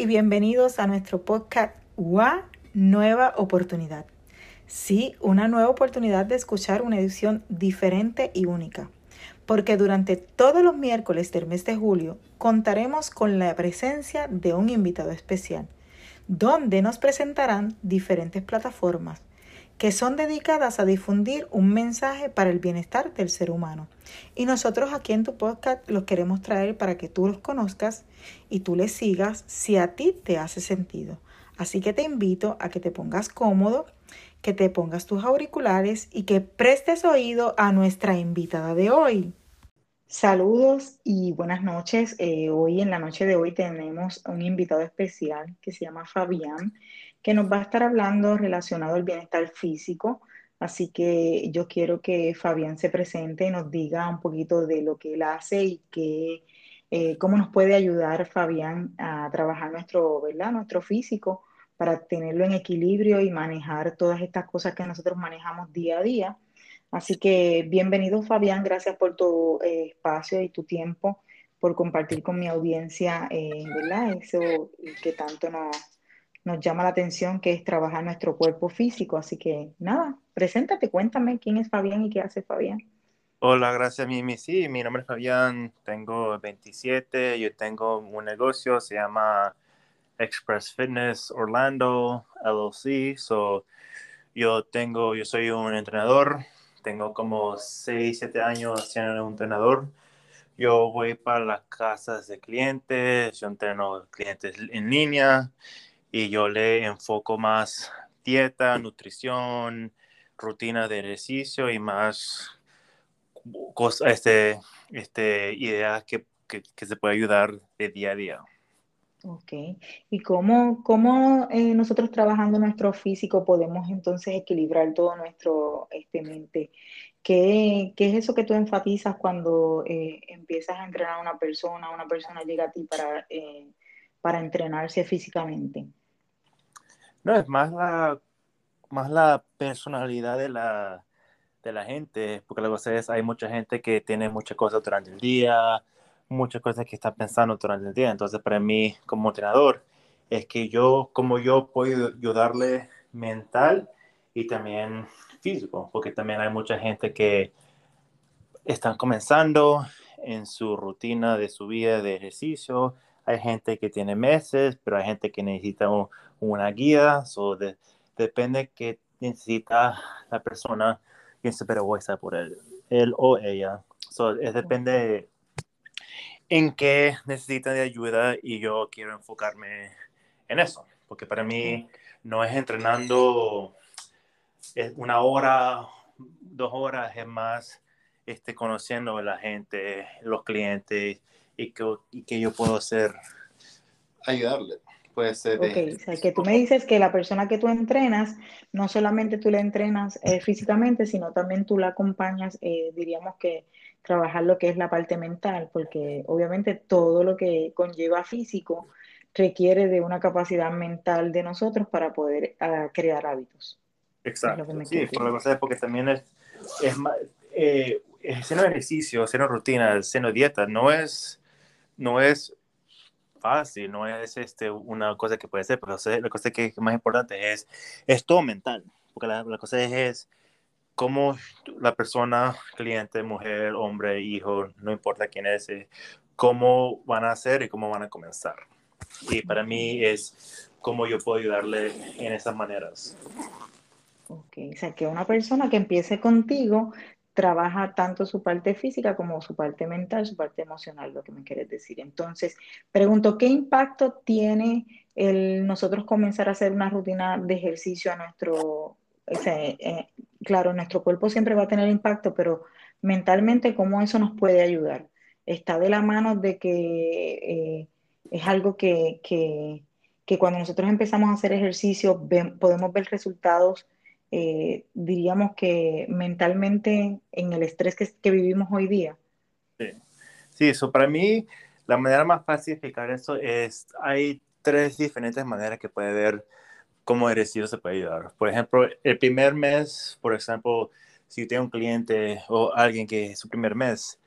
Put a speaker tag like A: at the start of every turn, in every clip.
A: Y bienvenidos a nuestro podcast UA Nueva Oportunidad. Sí, una nueva oportunidad de escuchar una edición diferente y única, porque durante todos los miércoles del mes de julio contaremos con la presencia de un invitado especial, donde nos presentarán diferentes plataformas que son dedicadas a difundir un mensaje para el bienestar del ser humano. Y nosotros aquí en tu podcast los queremos traer para que tú los conozcas y tú les sigas si a ti te hace sentido. Así que te invito a que te pongas cómodo, que te pongas tus auriculares y que prestes oído a nuestra invitada de hoy. Saludos y buenas noches. Eh, hoy en la noche de hoy tenemos un invitado especial que se llama Fabián que nos va a estar hablando relacionado al bienestar físico. Así que yo quiero que Fabián se presente y nos diga un poquito de lo que él hace y que, eh, cómo nos puede ayudar Fabián a trabajar nuestro, ¿verdad? nuestro físico para tenerlo en equilibrio y manejar todas estas cosas que nosotros manejamos día a día. Así que bienvenido Fabián, gracias por tu eh, espacio y tu tiempo, por compartir con mi audiencia, eh, ¿verdad? Eso que tanto nos, nos llama la atención, que es trabajar nuestro cuerpo físico. Así que nada, preséntate, cuéntame quién es Fabián y qué hace Fabián.
B: Hola, gracias Mimi. Sí, mi nombre es Fabián, tengo 27, yo tengo un negocio, se llama Express Fitness Orlando LLC. So, yo tengo, yo soy un entrenador, tengo como 6, 7 años siendo un entrenador. Yo voy para las casas de clientes, yo entreno clientes en línea y yo le enfoco más dieta, nutrición, rutina de ejercicio y más cosas, este, este, ideas que, que, se puede ayudar de día a día.
A: Ok. ¿Y cómo, cómo eh, nosotros trabajando nuestro físico podemos entonces equilibrar todo nuestro este, mente? ¿Qué, ¿Qué, es eso que tú enfatizas cuando eh, empiezas a entrenar a una persona, una persona llega a ti para, eh, para entrenarse físicamente?
B: No, es más la, más la personalidad de la, de la gente, porque la cosa es, hay mucha gente que tiene muchas cosas durante el día, muchas cosas que está pensando durante el día. Entonces, para mí, como entrenador, es que yo, como yo puedo ayudarle mental y también físico, porque también hay mucha gente que están comenzando en su rutina de su vida de ejercicio. Hay gente que tiene meses, pero hay gente que necesita un, una guía, so de, depende qué necesita la persona, quién se vergüenza por él, él o ella. So, es, depende en qué necesita de ayuda y yo quiero enfocarme en eso, porque para mí no es entrenando una hora, dos horas, es más este, conociendo a la gente, los clientes y que, y que yo puedo hacer, ayudarle. Puede ser.
A: Ok, o sea, que tú me dices que la persona que tú entrenas, no solamente tú la entrenas eh, físicamente, sino también tú la acompañas, eh, diríamos que trabajar lo que es la parte mental, porque obviamente todo lo que conlleva físico requiere de una capacidad mental de nosotros para poder uh, crear hábitos.
B: Exacto. sí, por lo que porque también es, es eh, hacer ejercicio, hacer rutina, hacer dieta, no es, no es fácil, no es este, una cosa que puede ser, pero la cosa que es más importante es, es todo mental, porque la, cosa es, es cómo la persona, cliente, mujer, hombre, hijo, no importa quién es, eh, cómo van a hacer y cómo van a comenzar. Y para mí es cómo yo puedo ayudarle en esas maneras.
A: Ok, o sea, que una persona que empiece contigo trabaja tanto su parte física como su parte mental, su parte emocional, lo que me quieres decir. Entonces, pregunto, ¿qué impacto tiene el nosotros comenzar a hacer una rutina de ejercicio a nuestro, eh, claro, nuestro cuerpo siempre va a tener impacto, pero mentalmente, ¿cómo eso nos puede ayudar? Está de la mano de que eh, es algo que, que, que, cuando nosotros empezamos a hacer ejercicio podemos ver resultados eh, diríamos que mentalmente en el estrés que, vivimos hoy día.
B: Sí, sí, eso para mí la manera más fácil de explicar eso es, hay tres diferentes maneras que puede ver cómo ejercicio se puede ayudar. Por ejemplo, el primer mes, por ejemplo, si usted un cliente o alguien que es su primer mes,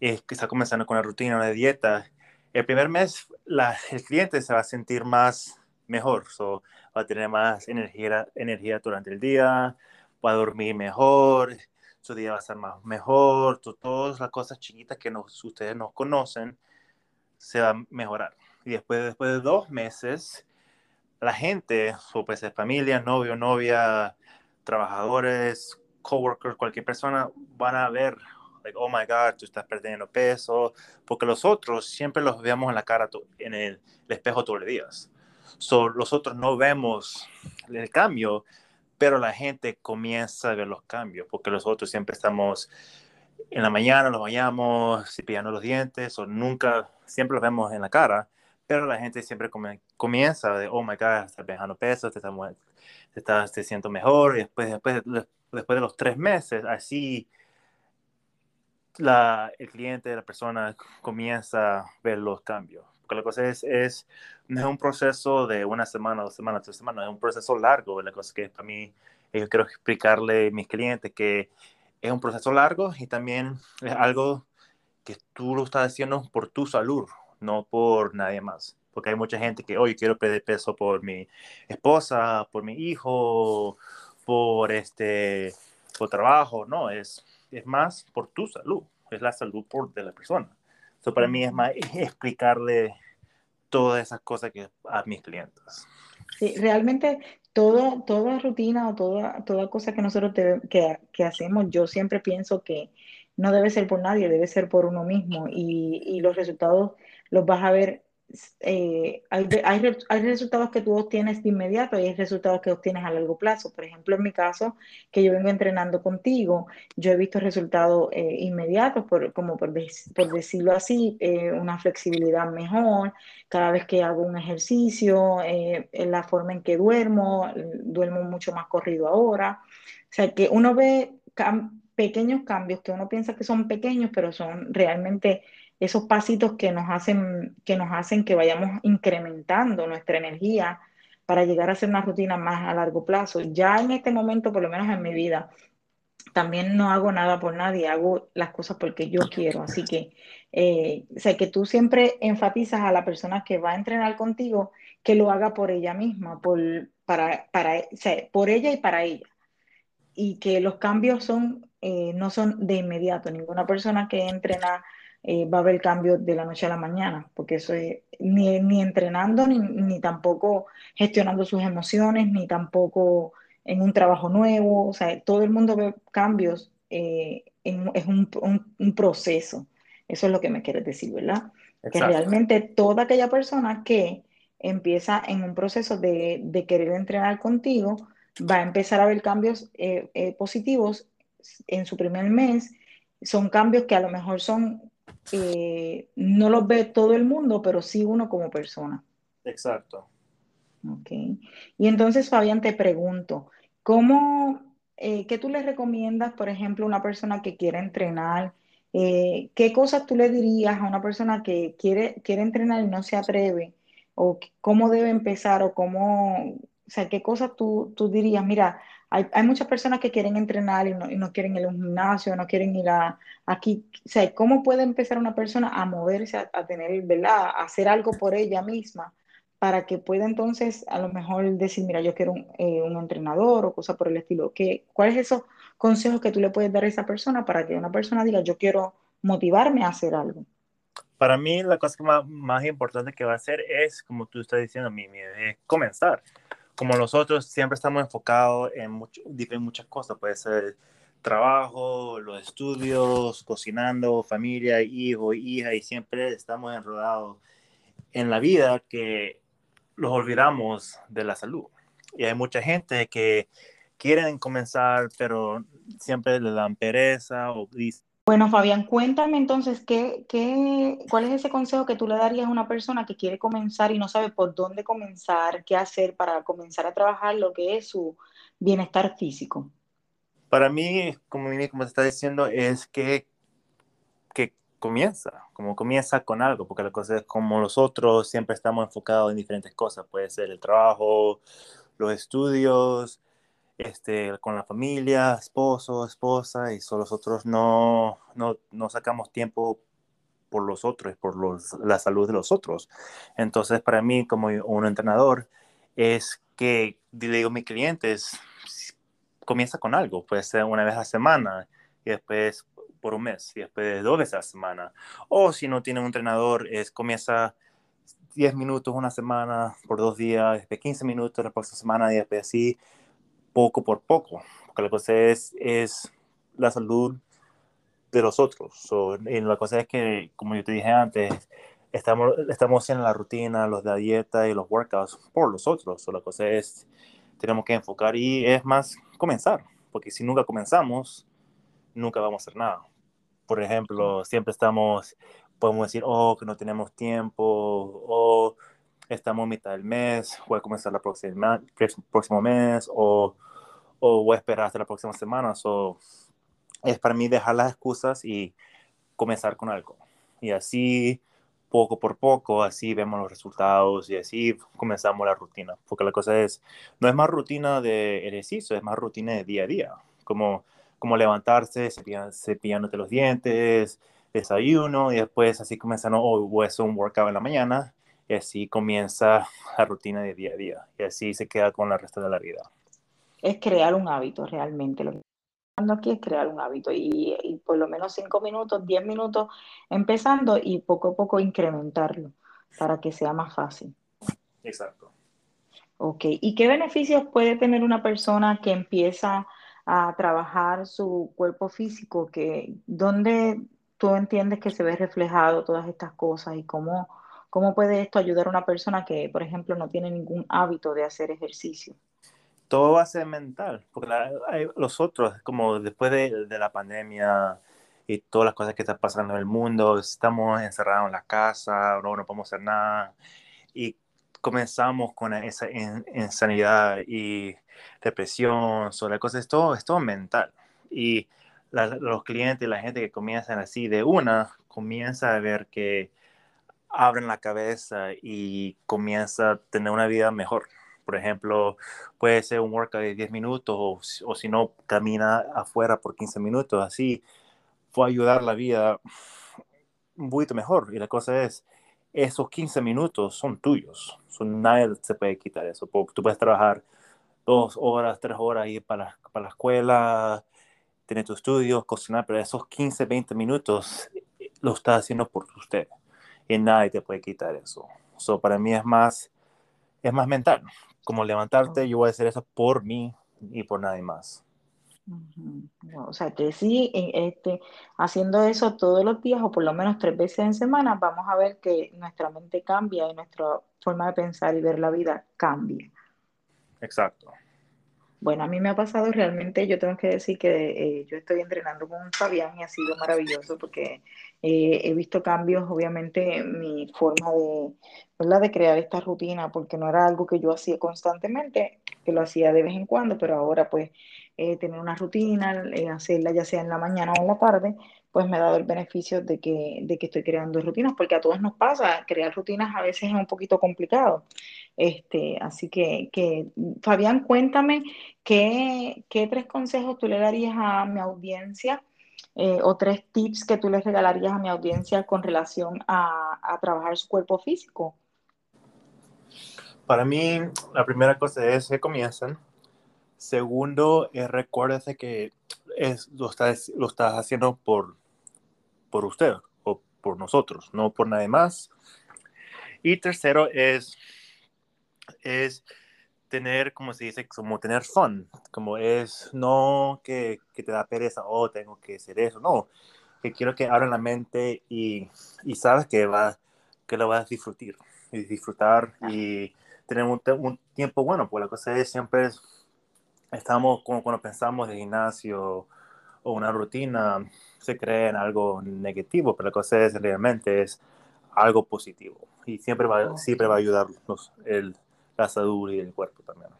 B: es que está comenzando con la rutina, una dieta, el primer mes la, el cliente se va a sentir más mejor, so, va a tener más energía, energía durante el día, va a dormir mejor, su día va a estar más mejor, todas las cosas chiquitas que nos, ustedes no conocen se van a mejorar. Y después, después de dos meses, la gente, su pues familia, novio, novia, trabajadores, coworkers, cualquier persona, van a ver, like, oh my God, tú estás perdiendo peso, porque los otros siempre los vemos en la cara, en el, espejo todos los días. So, los otros no vemos el cambio, pero la gente comienza a ver los cambios, porque los otros siempre estamos en la mañana, nos bañamos, cepillando los dientes, o nunca, siempre los vemos en la cara, pero la gente siempre comienza de, oh my God, estás dejando peso, te estás, te estás te siento mejor, y después, después, después de los tres meses, así la, el cliente, la persona comienza a ver los cambios. La cosa es, es, no es un proceso de una semana, dos semanas, tres semanas, es un proceso largo. La cosa que para mí, yo quiero explicarle a mis clientes que es un proceso largo y también es algo que tú lo estás haciendo por tu salud, no por nadie más. Porque hay mucha gente que, hoy quiero perder peso por mi esposa, por mi hijo, por este, por trabajo. No, es, es más por tu salud, es la salud por, de la persona. Eso para mí es más explicarle todas esas cosas que, a mis clientes.
A: Sí, realmente toda, toda rutina o toda, toda cosa que nosotros que, que, hacemos, yo siempre pienso que no debe ser por nadie, debe ser por uno mismo y, y los resultados los vas a ver eh, hay, hay, resultados que tú obtienes de inmediato y hay resultados que obtienes a largo plazo. Por ejemplo, en mi caso, que yo vengo entrenando contigo, yo he visto resultados eh, inmediatos, por, como por, por decirlo así, eh, una flexibilidad mejor cada vez que hago un ejercicio, en la forma en que duermo, duermo mucho más corrido ahora. O sea, que uno ve pequeños cambios que uno piensa que son pequeños, pero son realmente esos pasitos que nos hacen que, nos hacen que vayamos incrementando nuestra energía para llegar a hacer una rutina más a largo plazo. Ya en este momento, por lo menos en mi vida, también no hago nada por nadie, hago las cosas porque yo quiero. Así que, eh, sé que tú siempre enfatizas a la persona que va a entrenar contigo que lo haga por ella misma, por, para, para, por ella y para ella. Y que los cambios son, eh, no son de inmediato. Ninguna persona que entrena eh, va a haber cambio de la noche a la mañana, porque eso es ni, ni entrenando, ni, ni, tampoco gestionando sus emociones, ni tampoco en un trabajo nuevo. O sea, todo el mundo ve cambios, eh, en, es un, un, proceso. Eso es lo que me quieres decir, ¿verdad? Que realmente toda aquella persona que empieza en un proceso de, de querer entrenar contigo, va a empezar a ver cambios eh, positivos en su primer mes. Son cambios que a lo mejor son eh, no los ve todo el mundo, pero sí uno como persona.
B: Exacto.
A: Ok. Y entonces, Fabián, te pregunto, ¿cómo, eh, qué tú le recomiendas, por ejemplo, a una persona que quiere entrenar? Eh, ¿Qué cosas tú le dirías a una persona que quiere, quiere entrenar y no se atreve? ¿O cómo debe empezar? ¿O cómo, o sea, qué cosas tú, tú dirías? Mira, hay, hay, muchas personas que quieren entrenar y no, y no, quieren ir a un gimnasio, no quieren ir a aquí. O sea, ¿cómo puede empezar una persona a moverse, a, tener, ¿verdad? A hacer algo por ella misma para que pueda entonces a lo mejor decir, mira, yo quiero un, eh, un entrenador o cosas por el estilo? ¿Qué, ¿Cuáles son esos consejos que tú le puedes dar a esa persona para que una persona diga, yo quiero motivarme a hacer algo?
B: Para mí la cosa más, más importante que va a hacer es, como tú estás diciendo, Mimi, es comenzar como nosotros siempre estamos enfocados en, mucho, en muchas cosas, puede ser trabajo, los estudios, cocinando, familia, hijo, hija, y siempre estamos enredados en la vida que los olvidamos de la salud. Y hay mucha gente que quieren comenzar, pero siempre le dan pereza o dicen,
A: bueno, Fabián, cuéntame entonces, ¿qué, qué, cuál es ese consejo que tú le darías a una persona que quiere comenzar y no sabe por dónde comenzar, qué hacer para comenzar a trabajar lo que es su bienestar físico?
B: Para mí, como, como está diciendo, es que, que comienza, como comienza con algo, porque la cosa es como nosotros siempre estamos enfocados en diferentes cosas, puede ser el trabajo, los estudios, este, con la familia, esposo, esposa, y solo nosotros no, no, no sacamos tiempo por los otros, por los, la salud de los otros. Entonces, para mí, como un entrenador, es que le digo a mis clientes, comienza con algo, puede ser una vez a la semana y después por un mes y después dos veces a la semana. O si no tiene un entrenador, es comienza 10 minutos una semana por dos días, después 15 minutos la próxima semana y después así poco por poco. Porque la cosa es, es la salud de los otros. y la cosa es que, como yo te dije antes, estamos, estamos en la rutina, los de la dieta y los workouts por los otros. So, la cosa es, tenemos que enfocar y es más comenzar, porque si nunca comenzamos, nunca vamos a hacer nada. Por ejemplo, siempre estamos, podemos decir, oh, que no tenemos tiempo, o estamos a mitad del mes, voy a comenzar la próxima, el próximo mes, o, o voy a esperar hasta la próxima semana. So, es para mí dejar las excusas y comenzar con algo. Y así, poco por poco, así vemos los resultados y así comenzamos la rutina. Porque la cosa es, no es más rutina de ejercicio, es más rutina de día a día. Como, como levantarse, cepillándote los dientes, desayuno y después así comenzando, oh, voy un workout en la mañana y así comienza la rutina de día a día y así se queda con la resto de la vida.
A: Es crear un hábito realmente. Lo aquí es crear un hábito y, por lo menos 5 minutos, 10 minutos empezando y poco a poco incrementarlo para que sea más fácil.
B: Exacto.
A: Ok, ¿y qué beneficios puede tener una persona que empieza a trabajar su cuerpo físico? Que, ¿Dónde tú entiendes que se ve reflejado todas estas cosas y cómo, cómo puede esto ayudar a una persona que, por ejemplo, no tiene ningún hábito de hacer ejercicio?
B: Todo va a ser mental, porque los otros, como después de, la pandemia y todas las cosas que están pasando en el mundo, estamos encerrados en la casa, no, no podemos hacer nada, y comenzamos con esa insanidad y depresión, sobre la cosa, es todo, es todo mental. Y los clientes, la gente que comienzan así de una, comienza a ver que abren la cabeza y comienza a tener una vida mejor por ejemplo, puede ser un workout de 10 minutos o, o si no, camina afuera por 15 minutos. Así puede ayudar la vida un poquito mejor. Y la cosa es, esos 15 minutos son tuyos. Son, nadie se puede quitar eso. Tú puedes trabajar dos horas, tres horas ahí para, para la escuela, tener tu estudio, cocinar, pero esos 15, 20 minutos lo estás haciendo por usted. Y nadie te puede quitar eso. So, para mí es más, es más mental como levantarte, yo voy a hacer eso por mí y por nadie más.
A: O sea, que sí, este, haciendo eso todos los días o por lo menos tres veces en semana, vamos a ver que nuestra mente cambia y nuestra forma de pensar y ver la vida cambia.
B: Exacto.
A: Bueno, a mí me ha pasado realmente, yo tengo que decir que eh, yo estoy entrenando con Fabián y ha sido maravilloso porque eh, he visto cambios, obviamente, en mi forma de, de crear esta rutina, porque no era algo que yo hacía constantemente, que lo hacía de vez en cuando, pero ahora pues eh, tener una rutina, hacerla ya sea en la mañana o en la tarde, pues me ha dado el beneficio de que, de que estoy creando rutinas, porque a todos nos pasa, crear rutinas a veces es un poquito complicado. Este, así que, que Fabián, cuéntame qué, qué tres consejos tú le darías a mi audiencia eh, o tres tips que tú les regalarías a mi audiencia con relación a, a trabajar su cuerpo físico.
B: Para mí, la primera cosa es que comienzan. Segundo, es recuérdese que es, lo, estás, lo estás haciendo por, por usted o por nosotros, no por nadie más. Y tercero es, es tener, como se dice, como tener fun, como es no que, que, te da pereza, oh, tengo que hacer eso, no, que quiero que abran la mente y, y sabes que, va, que lo vas a disfrutar, y disfrutar y tener un, un tiempo bueno, pues la cosa es siempre estamos como cuando pensamos de gimnasio o una rutina, se cree en algo negativo, pero la cosa es realmente es algo positivo y siempre va, siempre va a ayudarnos el, salud y el cuerpo también.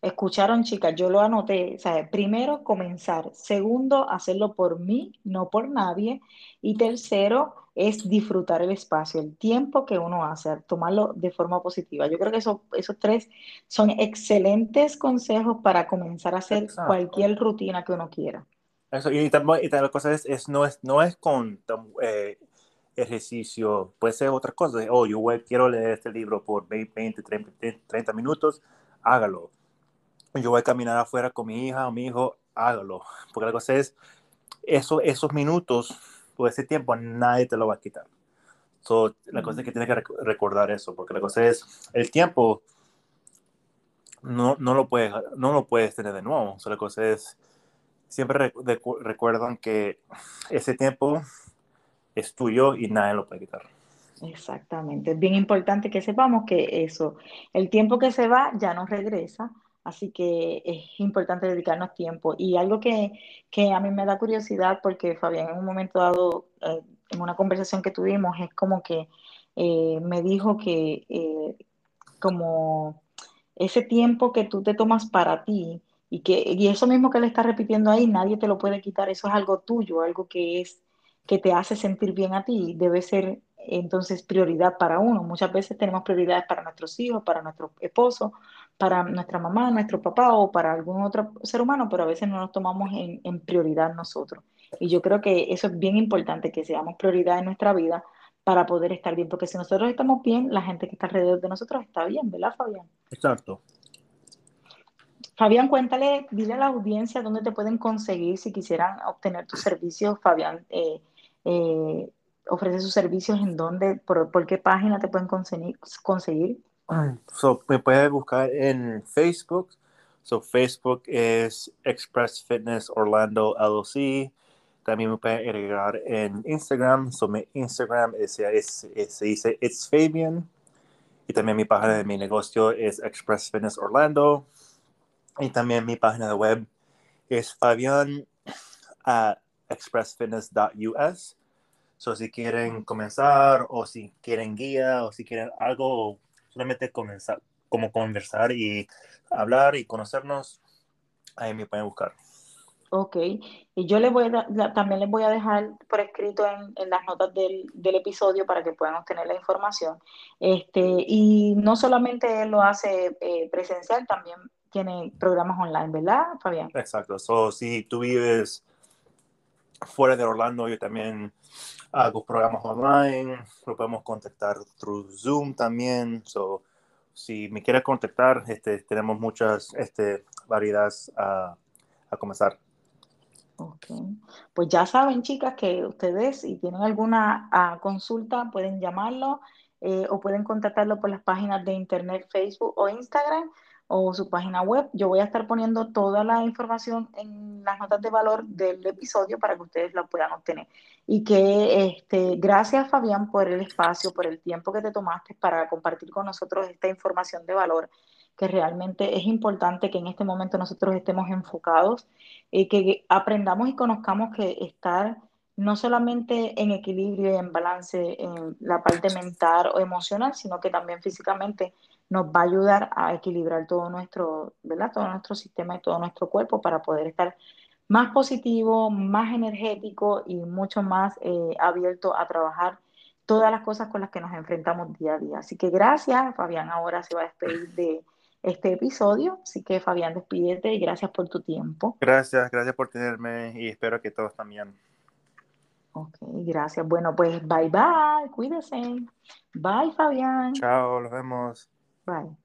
A: Escucharon, chicas, yo lo anoté. Primero, comenzar. Segundo, hacerlo por mí, no por nadie. Y tercero, es disfrutar el espacio, el tiempo que uno hace, tomarlo de forma positiva. Yo creo que eso, esos tres son excelentes consejos para comenzar a hacer cualquier rutina que uno quiera.
B: Eso, y, y, la cosa es, es, no, es, no es con eh, ejercicio, puede ser otra cosa. Oh, yo quiero leer este libro por 20, 30, 30 minutos, hágalo. Yo voy a caminar afuera con mi hija o mi hijo, hágalo. Porque la cosa es, eso, esos minutos o ese tiempo nadie te lo va a quitar. So, la cosa es que tienes que recordar eso, porque la cosa es, el tiempo no, no, lo, puedes, no lo puedes tener de nuevo. So, la cosa es, siempre recuerdan que ese tiempo es tuyo y nadie lo puede quitar.
A: Exactamente. Es bien importante que sepamos que eso, el tiempo que se va ya no regresa, así que es importante dedicarnos tiempo. Y algo que, que a mí me da curiosidad, porque Fabián en un momento dado, eh, en una conversación que tuvimos, es como que eh, me dijo que eh, como ese tiempo que tú te tomas para ti, y que y eso mismo que le está repitiendo ahí, nadie te lo puede quitar, eso es algo tuyo, algo que es que te hace sentir bien a ti, debe ser entonces prioridad para uno. Muchas veces tenemos prioridades para nuestros hijos, para nuestro esposo, para nuestra mamá, nuestro papá o para algún otro ser humano, pero a veces no nos tomamos en, en prioridad nosotros. Y yo creo que eso es bien importante, que seamos prioridad en nuestra vida para poder estar bien, porque si nosotros estamos bien, la gente que está alrededor de nosotros está bien, ¿verdad, Fabián?
B: Exacto.
A: Fabián, cuéntale, dile a la audiencia dónde te pueden conseguir si quisieran obtener tus servicios. Fabián eh, eh, ofrece sus servicios en dónde, por, qué página te pueden conseguir. conseguir?
B: So, me puedes buscar en Facebook. So, Facebook es Express Fitness Orlando LLC. También me pueden agregar en Instagram. So, mi Instagram es, se dice It's Fabian. Y también mi página de mi negocio es Express Fitness Orlando. Y también mi página de web es Fabian at expressfitness.us. So, si quieren comenzar o si quieren guía o si quieren algo, solamente comenzar, como conversar y hablar y conocernos, ahí me pueden buscar.
A: Ok, y yo les voy a, también les voy a dejar por escrito en, en las notas del, del, episodio para que puedan obtener la información. Este, y no solamente él lo hace eh, presencial, también tiene programas online, ¿verdad, Fabián?
B: Exacto, so, si tú vives fuera de Orlando, yo también hago programas online, lo podemos contactar through Zoom también, so, si me quieres contactar, este, tenemos muchas este, variedades a, a comenzar.
A: Ok, pues ya saben chicas que ustedes si tienen alguna uh, consulta pueden llamarlo eh, o pueden contactarlo por las páginas de internet, Facebook o Instagram o su página web. Yo voy a estar poniendo toda la información en las notas de valor del episodio para que ustedes la puedan obtener. Y que este, gracias Fabián por el espacio, por el tiempo que te tomaste para compartir con nosotros esta información de valor que realmente es importante que en este momento nosotros estemos enfocados y que aprendamos y conozcamos que estar no solamente en equilibrio y en balance en la parte mental o emocional, sino que también físicamente nos va a ayudar a equilibrar todo nuestro, ¿verdad? Todo nuestro sistema y todo nuestro cuerpo para poder estar más positivo, más energético y mucho más eh, abierto a trabajar todas las cosas con las que nos enfrentamos día a día. Así que gracias, Fabián ahora se va a despedir de este episodio. Así que Fabián, despídete y gracias por tu tiempo.
B: Gracias, gracias por tenerme y espero que todos también.
A: Ok, gracias. Bueno, pues bye bye, cuídense. Bye, Fabián.
B: Chao, nos vemos.
A: Bye.